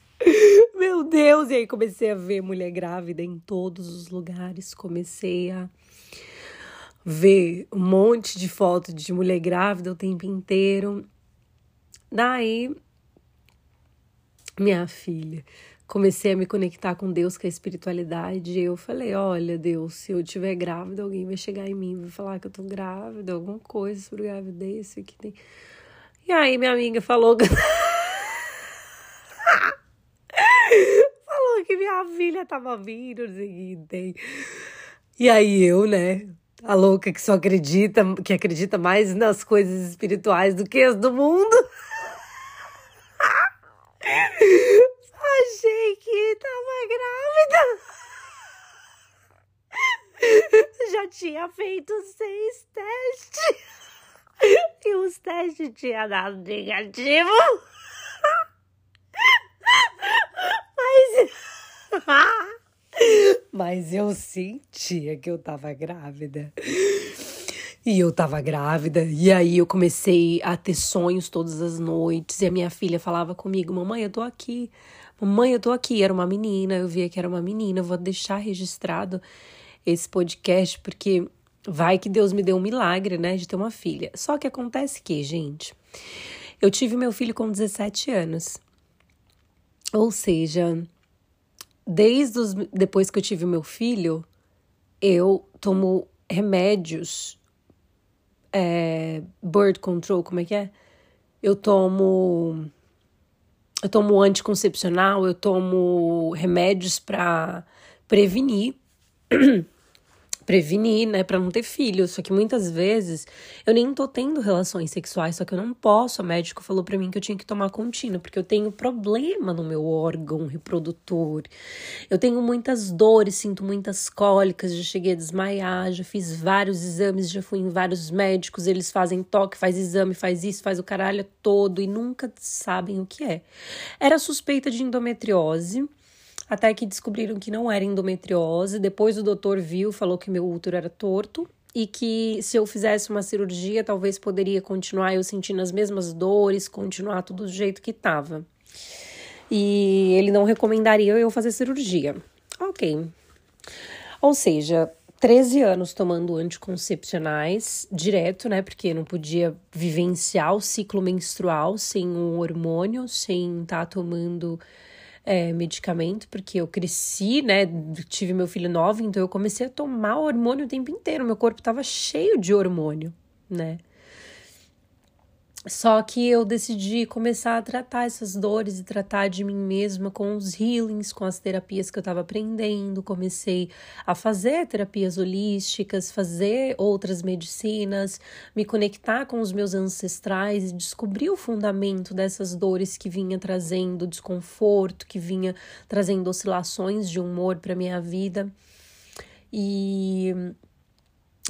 Meu Deus! E aí comecei a ver mulher grávida em todos os lugares, comecei a ver um monte de foto de mulher grávida o tempo inteiro. Daí, minha filha, comecei a me conectar com Deus, com a espiritualidade. E eu falei: Olha, Deus, se eu tiver grávida, alguém vai chegar em mim, vai falar que eu tô grávida, alguma coisa sobre gravidez, que tem. E aí minha amiga falou que... falou que minha filha tava vindo, E aí eu, né, a louca que só acredita, que acredita mais nas coisas espirituais do que as do mundo. Achei que tava grávida. Já tinha feito seis testes. E os testes tinham dado negativo. Mas. Mas eu sentia que eu tava grávida. E eu tava grávida, e aí eu comecei a ter sonhos todas as noites, e a minha filha falava comigo: Mamãe, eu tô aqui, mamãe, eu tô aqui. Era uma menina, eu via que era uma menina, eu vou deixar registrado esse podcast, porque vai que Deus me deu um milagre, né, de ter uma filha. Só que acontece que, gente, eu tive meu filho com 17 anos. Ou seja, desde os, depois que eu tive meu filho, eu tomo remédios, é, bird control, como é que é? Eu tomo, eu tomo anticoncepcional, eu tomo remédios para prevenir prevenir, né, para não ter filhos. Só que muitas vezes eu nem tô tendo relações sexuais, só que eu não posso. O médico falou para mim que eu tinha que tomar contínuo, porque eu tenho problema no meu órgão reprodutor. Eu tenho muitas dores, sinto muitas cólicas, já cheguei a desmaiar, já fiz vários exames, já fui em vários médicos, eles fazem toque, faz exame, faz isso, faz o caralho todo e nunca sabem o que é. Era suspeita de endometriose até que descobriram que não era endometriose. Depois o doutor viu, falou que meu útero era torto e que se eu fizesse uma cirurgia, talvez poderia continuar eu sentindo as mesmas dores, continuar tudo do jeito que estava. E ele não recomendaria eu fazer cirurgia. Ok. Ou seja, 13 anos tomando anticoncepcionais direto, né? Porque não podia vivenciar o ciclo menstrual sem um hormônio, sem estar tá tomando é, medicamento, porque eu cresci, né? Tive meu filho novo, então eu comecei a tomar hormônio o tempo inteiro. Meu corpo estava cheio de hormônio, né? Só que eu decidi começar a tratar essas dores e tratar de mim mesma com os healings, com as terapias que eu estava aprendendo. Comecei a fazer terapias holísticas, fazer outras medicinas, me conectar com os meus ancestrais e descobrir o fundamento dessas dores que vinha trazendo desconforto, que vinha trazendo oscilações de humor para minha vida. E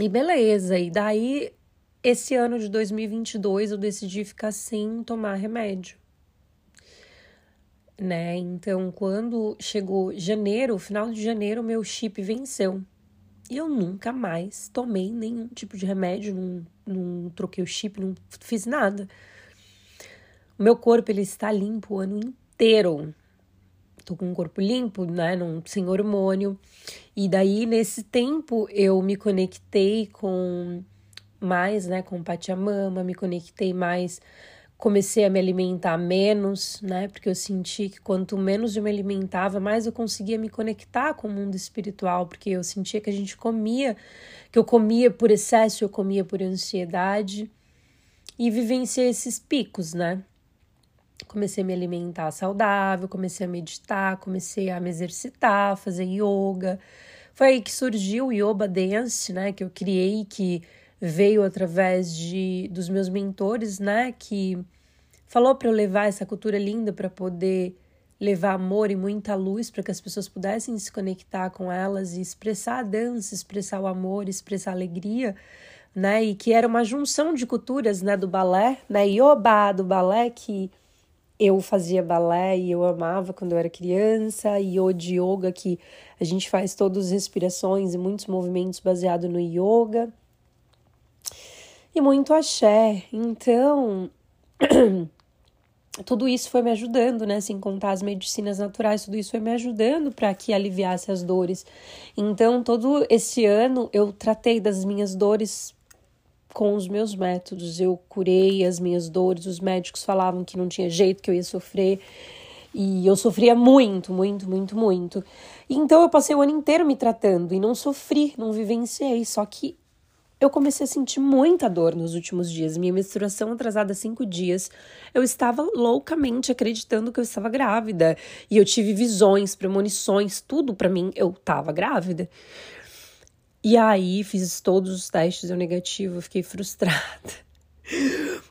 e beleza, e daí esse ano de 2022 eu decidi ficar sem tomar remédio. Né? Então, quando chegou janeiro, final de janeiro, meu chip venceu. E eu nunca mais tomei nenhum tipo de remédio, não, não troquei o chip, não fiz nada. O meu corpo ele está limpo o ano inteiro. Tô com um corpo limpo, né, não, sem hormônio. E daí nesse tempo eu me conectei com mais, né, com Pachamama, me conectei mais, comecei a me alimentar menos, né, porque eu senti que quanto menos eu me alimentava, mais eu conseguia me conectar com o mundo espiritual, porque eu sentia que a gente comia, que eu comia por excesso, eu comia por ansiedade e vivenciei esses picos, né? Comecei a me alimentar saudável, comecei a meditar, comecei a me exercitar, fazer yoga. Foi aí que surgiu o Yoga Dance, né, que eu criei que veio através de dos meus mentores, né, que falou para eu levar essa cultura linda para poder levar amor e muita luz para que as pessoas pudessem se conectar com elas e expressar a dança, expressar o amor, expressar a alegria, né? E que era uma junção de culturas, né, do balé, né? Yoba do balé que eu fazia balé e eu amava quando eu era criança, e o yoga que a gente faz todas as respirações e muitos movimentos baseado no yoga e muito axé. Então, tudo isso foi me ajudando, né? Sem contar as medicinas naturais, tudo isso foi me ajudando para que aliviasse as dores. Então, todo esse ano eu tratei das minhas dores com os meus métodos. Eu curei as minhas dores, os médicos falavam que não tinha jeito que eu ia sofrer. E eu sofria muito, muito, muito, muito. Então eu passei o ano inteiro me tratando e não sofri, não vivenciei. Só que eu comecei a sentir muita dor nos últimos dias. Minha menstruação atrasada cinco dias. Eu estava loucamente acreditando que eu estava grávida. E eu tive visões, premonições, tudo para mim. Eu estava grávida. E aí fiz todos os testes, eu negativo, fiquei frustrada.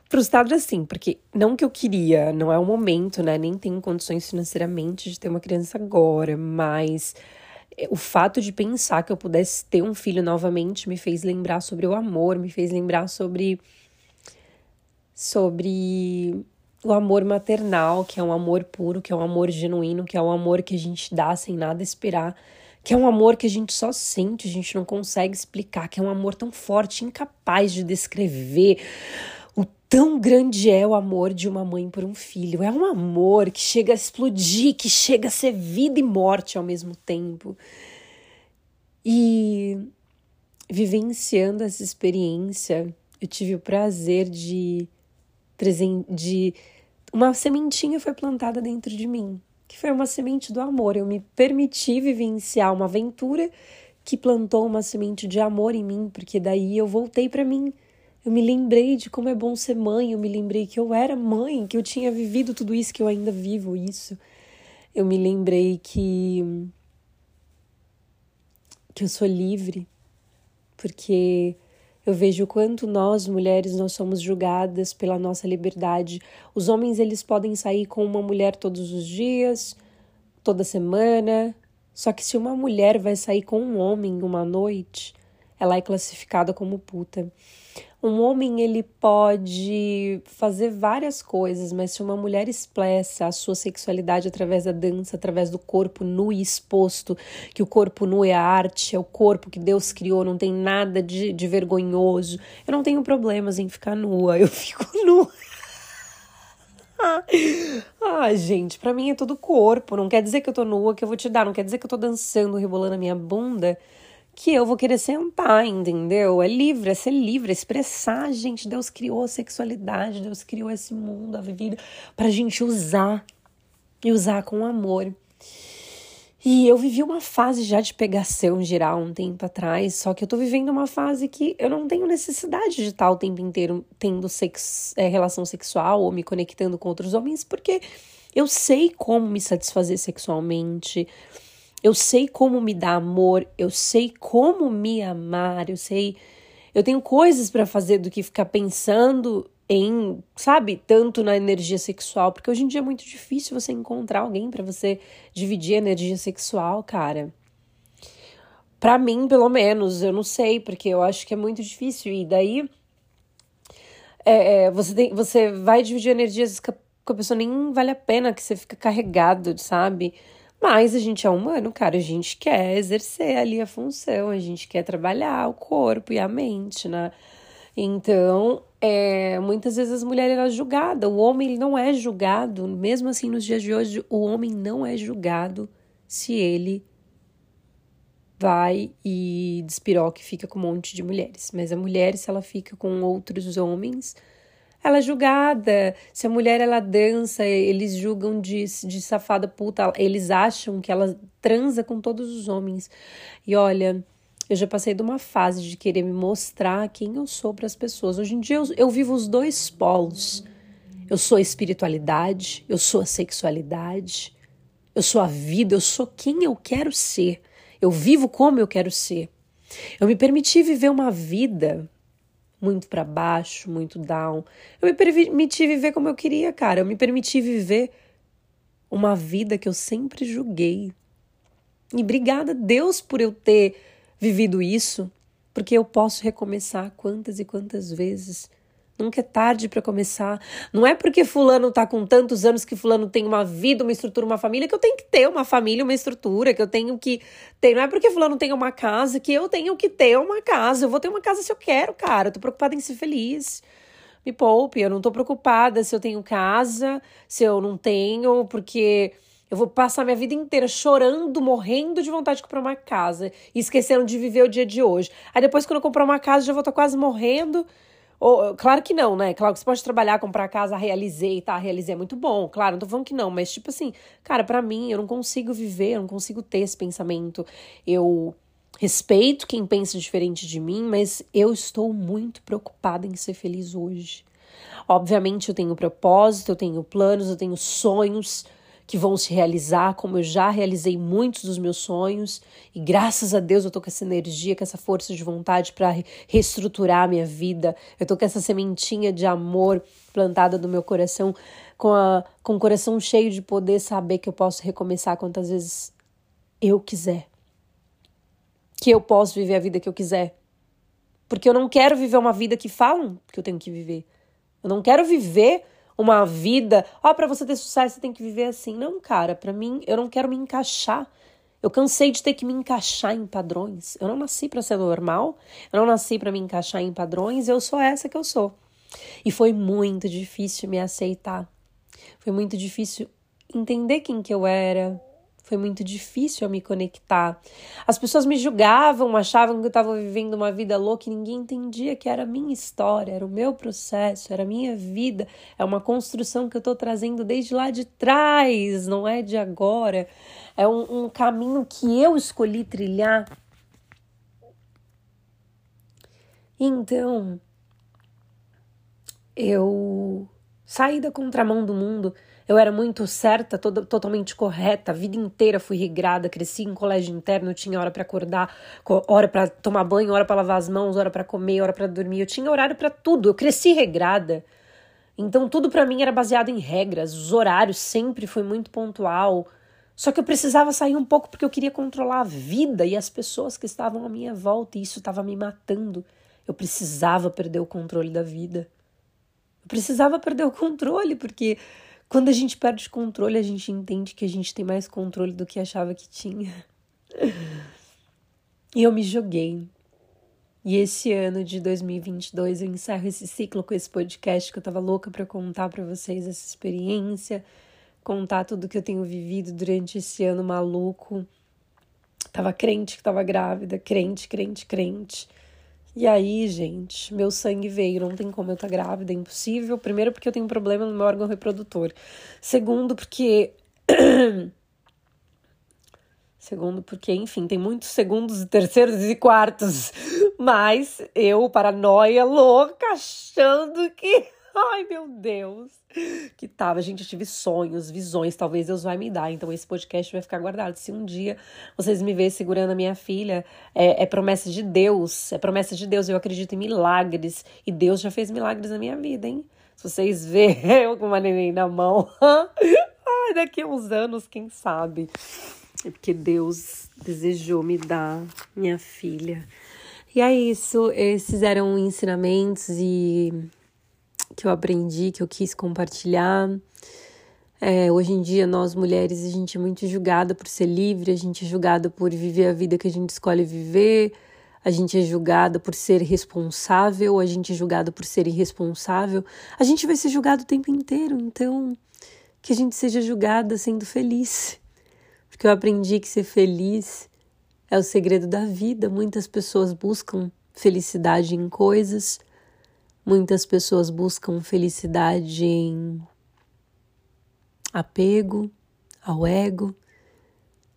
frustrada assim, porque não que eu queria, não é o momento, né? Nem tenho condições financeiramente de ter uma criança agora, mas o fato de pensar que eu pudesse ter um filho novamente me fez lembrar sobre o amor, me fez lembrar sobre sobre o amor maternal, que é um amor puro, que é um amor genuíno, que é um amor que a gente dá sem nada esperar, que é um amor que a gente só sente, a gente não consegue explicar, que é um amor tão forte, incapaz de descrever tão grande é o amor de uma mãe por um filho. É um amor que chega a explodir, que chega a ser vida e morte ao mesmo tempo. E vivenciando essa experiência, eu tive o prazer de de uma sementinha foi plantada dentro de mim, que foi uma semente do amor. Eu me permiti vivenciar uma aventura que plantou uma semente de amor em mim, porque daí eu voltei para mim eu me lembrei de como é bom ser mãe, eu me lembrei que eu era mãe, que eu tinha vivido tudo isso, que eu ainda vivo isso. Eu me lembrei que que eu sou livre, porque eu vejo o quanto nós, mulheres, nós somos julgadas pela nossa liberdade. Os homens, eles podem sair com uma mulher todos os dias, toda semana. Só que se uma mulher vai sair com um homem uma noite, ela é classificada como puta. Um homem ele pode fazer várias coisas, mas se uma mulher expressa a sua sexualidade através da dança, através do corpo nu e exposto, que o corpo nu é a arte, é o corpo que Deus criou, não tem nada de, de vergonhoso. Eu não tenho problemas em ficar nua, eu fico nua. ah, gente, para mim é todo corpo. Não quer dizer que eu tô nua, que eu vou te dar. Não quer dizer que eu tô dançando, rebolando a minha bunda que eu vou querer sentar, entendeu? É livre, é ser livre, é expressar. Gente, Deus criou a sexualidade, Deus criou esse mundo, a vida, pra gente usar e usar com amor. E eu vivi uma fase já de pegação geral um tempo atrás, só que eu tô vivendo uma fase que eu não tenho necessidade de estar o tempo inteiro tendo sex, é, relação sexual ou me conectando com outros homens, porque eu sei como me satisfazer sexualmente. Eu sei como me dar amor, eu sei como me amar, eu sei. Eu tenho coisas para fazer do que ficar pensando em, sabe, tanto na energia sexual, porque hoje em dia é muito difícil você encontrar alguém para você dividir a energia sexual, cara. Para mim, pelo menos, eu não sei, porque eu acho que é muito difícil. E daí é, é, você, tem, você vai dividir energias com a pessoa, nem vale a pena que você fica carregado, sabe? Mas a gente é humano, cara, a gente quer exercer ali a função, a gente quer trabalhar o corpo e a mente, né? Então, é, muitas vezes as mulheres eram julgadas, o homem ele não é julgado, mesmo assim nos dias de hoje, o homem não é julgado se ele vai e despiroca e fica com um monte de mulheres. Mas a mulher, se ela fica com outros homens, ela é julgada. Se a mulher ela dança, eles julgam de, de safada puta. Eles acham que ela transa com todos os homens. E olha, eu já passei de uma fase de querer me mostrar quem eu sou para as pessoas. Hoje em dia eu, eu vivo os dois polos. Eu sou a espiritualidade, eu sou a sexualidade, eu sou a vida, eu sou quem eu quero ser. Eu vivo como eu quero ser. Eu me permiti viver uma vida muito para baixo, muito down. Eu me permiti viver como eu queria, cara. Eu me permiti viver uma vida que eu sempre julguei. E obrigada Deus por eu ter vivido isso, porque eu posso recomeçar quantas e quantas vezes. Nunca é tarde para começar. Não é porque fulano tá com tantos anos que fulano tem uma vida, uma estrutura, uma família que eu tenho que ter uma família, uma estrutura, que eu tenho que ter. Não é porque fulano tem uma casa que eu tenho que ter uma casa. Eu vou ter uma casa se eu quero, cara. Eu tô preocupada em ser feliz. Me poupe, eu não tô preocupada se eu tenho casa, se eu não tenho, porque eu vou passar minha vida inteira chorando, morrendo de vontade de comprar uma casa e esquecendo de viver o dia de hoje. Aí depois, quando eu comprar uma casa, já vou estar quase morrendo ou, claro que não, né? Claro que você pode trabalhar, comprar casa, realizei, tá? Realizei é muito bom. Claro, não tô falando que não, mas tipo assim, cara, para mim, eu não consigo viver, eu não consigo ter esse pensamento. Eu Respeito quem pensa diferente de mim, mas eu estou muito preocupada em ser feliz hoje. Obviamente, eu tenho propósito, eu tenho planos, eu tenho sonhos que vão se realizar, como eu já realizei muitos dos meus sonhos, e graças a Deus eu tô com essa energia, com essa força de vontade para reestruturar a minha vida. Eu tô com essa sementinha de amor plantada no meu coração, com, a, com o coração cheio de poder saber que eu posso recomeçar quantas vezes eu quiser. Que eu posso viver a vida que eu quiser. Porque eu não quero viver uma vida que falam que eu tenho que viver. Eu não quero viver uma vida, ó, oh, para você ter sucesso você tem que viver assim. Não, cara, para mim eu não quero me encaixar. Eu cansei de ter que me encaixar em padrões. Eu não nasci para ser normal, eu não nasci para me encaixar em padrões, eu sou essa que eu sou. E foi muito difícil me aceitar. Foi muito difícil entender quem que eu era, foi muito difícil eu me conectar. As pessoas me julgavam, achavam que eu estava vivendo uma vida louca e ninguém entendia que era a minha história, era o meu processo, era a minha vida. É uma construção que eu estou trazendo desde lá de trás, não é de agora. É um, um caminho que eu escolhi trilhar. Então, eu saí da contramão do mundo eu era muito certa, toda, totalmente correta, a vida inteira fui regrada, cresci em colégio interno, tinha hora para acordar, hora para tomar banho, hora para lavar as mãos, hora para comer, hora para dormir. Eu tinha horário para tudo. Eu cresci regrada. Então tudo para mim era baseado em regras. Os horários sempre foi muito pontual. Só que eu precisava sair um pouco porque eu queria controlar a vida e as pessoas que estavam à minha volta, e isso estava me matando. Eu precisava perder o controle da vida. Eu precisava perder o controle porque quando a gente perde o controle, a gente entende que a gente tem mais controle do que achava que tinha. E eu me joguei. E esse ano de 2022 eu encerro esse ciclo com esse podcast que eu tava louca para contar para vocês essa experiência, contar tudo que eu tenho vivido durante esse ano maluco. Tava crente que tava grávida, crente, crente, crente. E aí, gente, meu sangue veio, não tem como eu estar tá grávida, é impossível. Primeiro, porque eu tenho um problema no meu órgão reprodutor. Segundo, porque. Segundo, porque, enfim, tem muitos segundos, terceiros e quartos. Mas eu, paranoia louca, achando que Ai, meu Deus. Que tava, gente, eu tive sonhos, visões, talvez Deus vai me dar. Então esse podcast vai ficar guardado. Se um dia vocês me verem segurando a minha filha, é, é promessa de Deus. É promessa de Deus. Eu acredito em milagres. E Deus já fez milagres na minha vida, hein? Se vocês verem eu com uma neném na mão. Ai, daqui a uns anos, quem sabe? É porque Deus desejou me dar minha filha. E é isso. Esses eram ensinamentos e que eu aprendi, que eu quis compartilhar. É, hoje em dia, nós mulheres, a gente é muito julgada por ser livre, a gente é julgada por viver a vida que a gente escolhe viver, a gente é julgada por ser responsável, a gente é julgada por ser irresponsável. A gente vai ser julgado o tempo inteiro, então que a gente seja julgada sendo feliz. Porque eu aprendi que ser feliz é o segredo da vida. Muitas pessoas buscam felicidade em coisas, Muitas pessoas buscam felicidade em apego ao ego.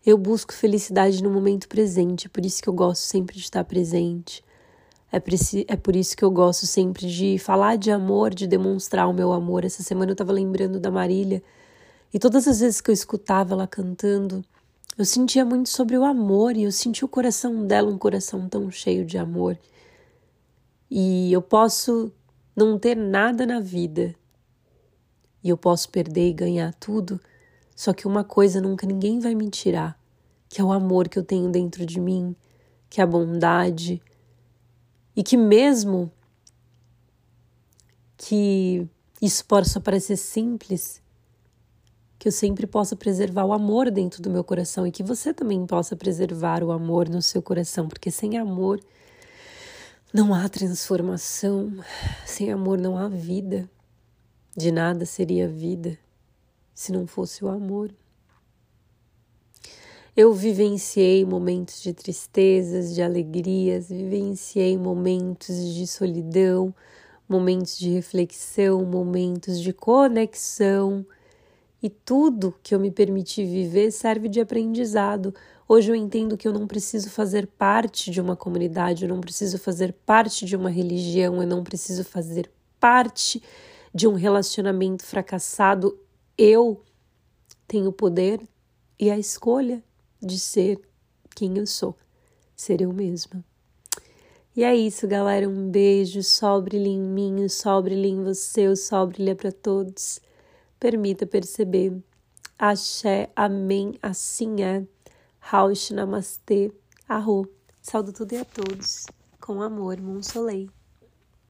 Eu busco felicidade no momento presente, por isso que eu gosto sempre de estar presente. É, é por isso que eu gosto sempre de falar de amor, de demonstrar o meu amor. Essa semana eu estava lembrando da Marília e todas as vezes que eu escutava ela cantando, eu sentia muito sobre o amor e eu senti o coração dela um coração tão cheio de amor. E eu posso não ter nada na vida. E eu posso perder e ganhar tudo, só que uma coisa nunca ninguém vai me tirar, que é o amor que eu tenho dentro de mim, que é a bondade, e que mesmo que isso possa parecer simples, que eu sempre possa preservar o amor dentro do meu coração e que você também possa preservar o amor no seu coração, porque sem amor não há transformação, sem amor não há vida. De nada seria vida se não fosse o amor. Eu vivenciei momentos de tristezas, de alegrias, vivenciei momentos de solidão, momentos de reflexão, momentos de conexão. E tudo que eu me permiti viver serve de aprendizado. Hoje eu entendo que eu não preciso fazer parte de uma comunidade, eu não preciso fazer parte de uma religião, eu não preciso fazer parte de um relacionamento fracassado. Eu tenho o poder e a escolha de ser quem eu sou, ser eu mesma. E é isso, galera. Um beijo. Sol brilha em mim, brilha em você, o sol brilha para todos. Permita perceber. Axé, amém, assim é. Raush, namastê, arro. Saúdo tudo e a todos. Com amor, Monsolei.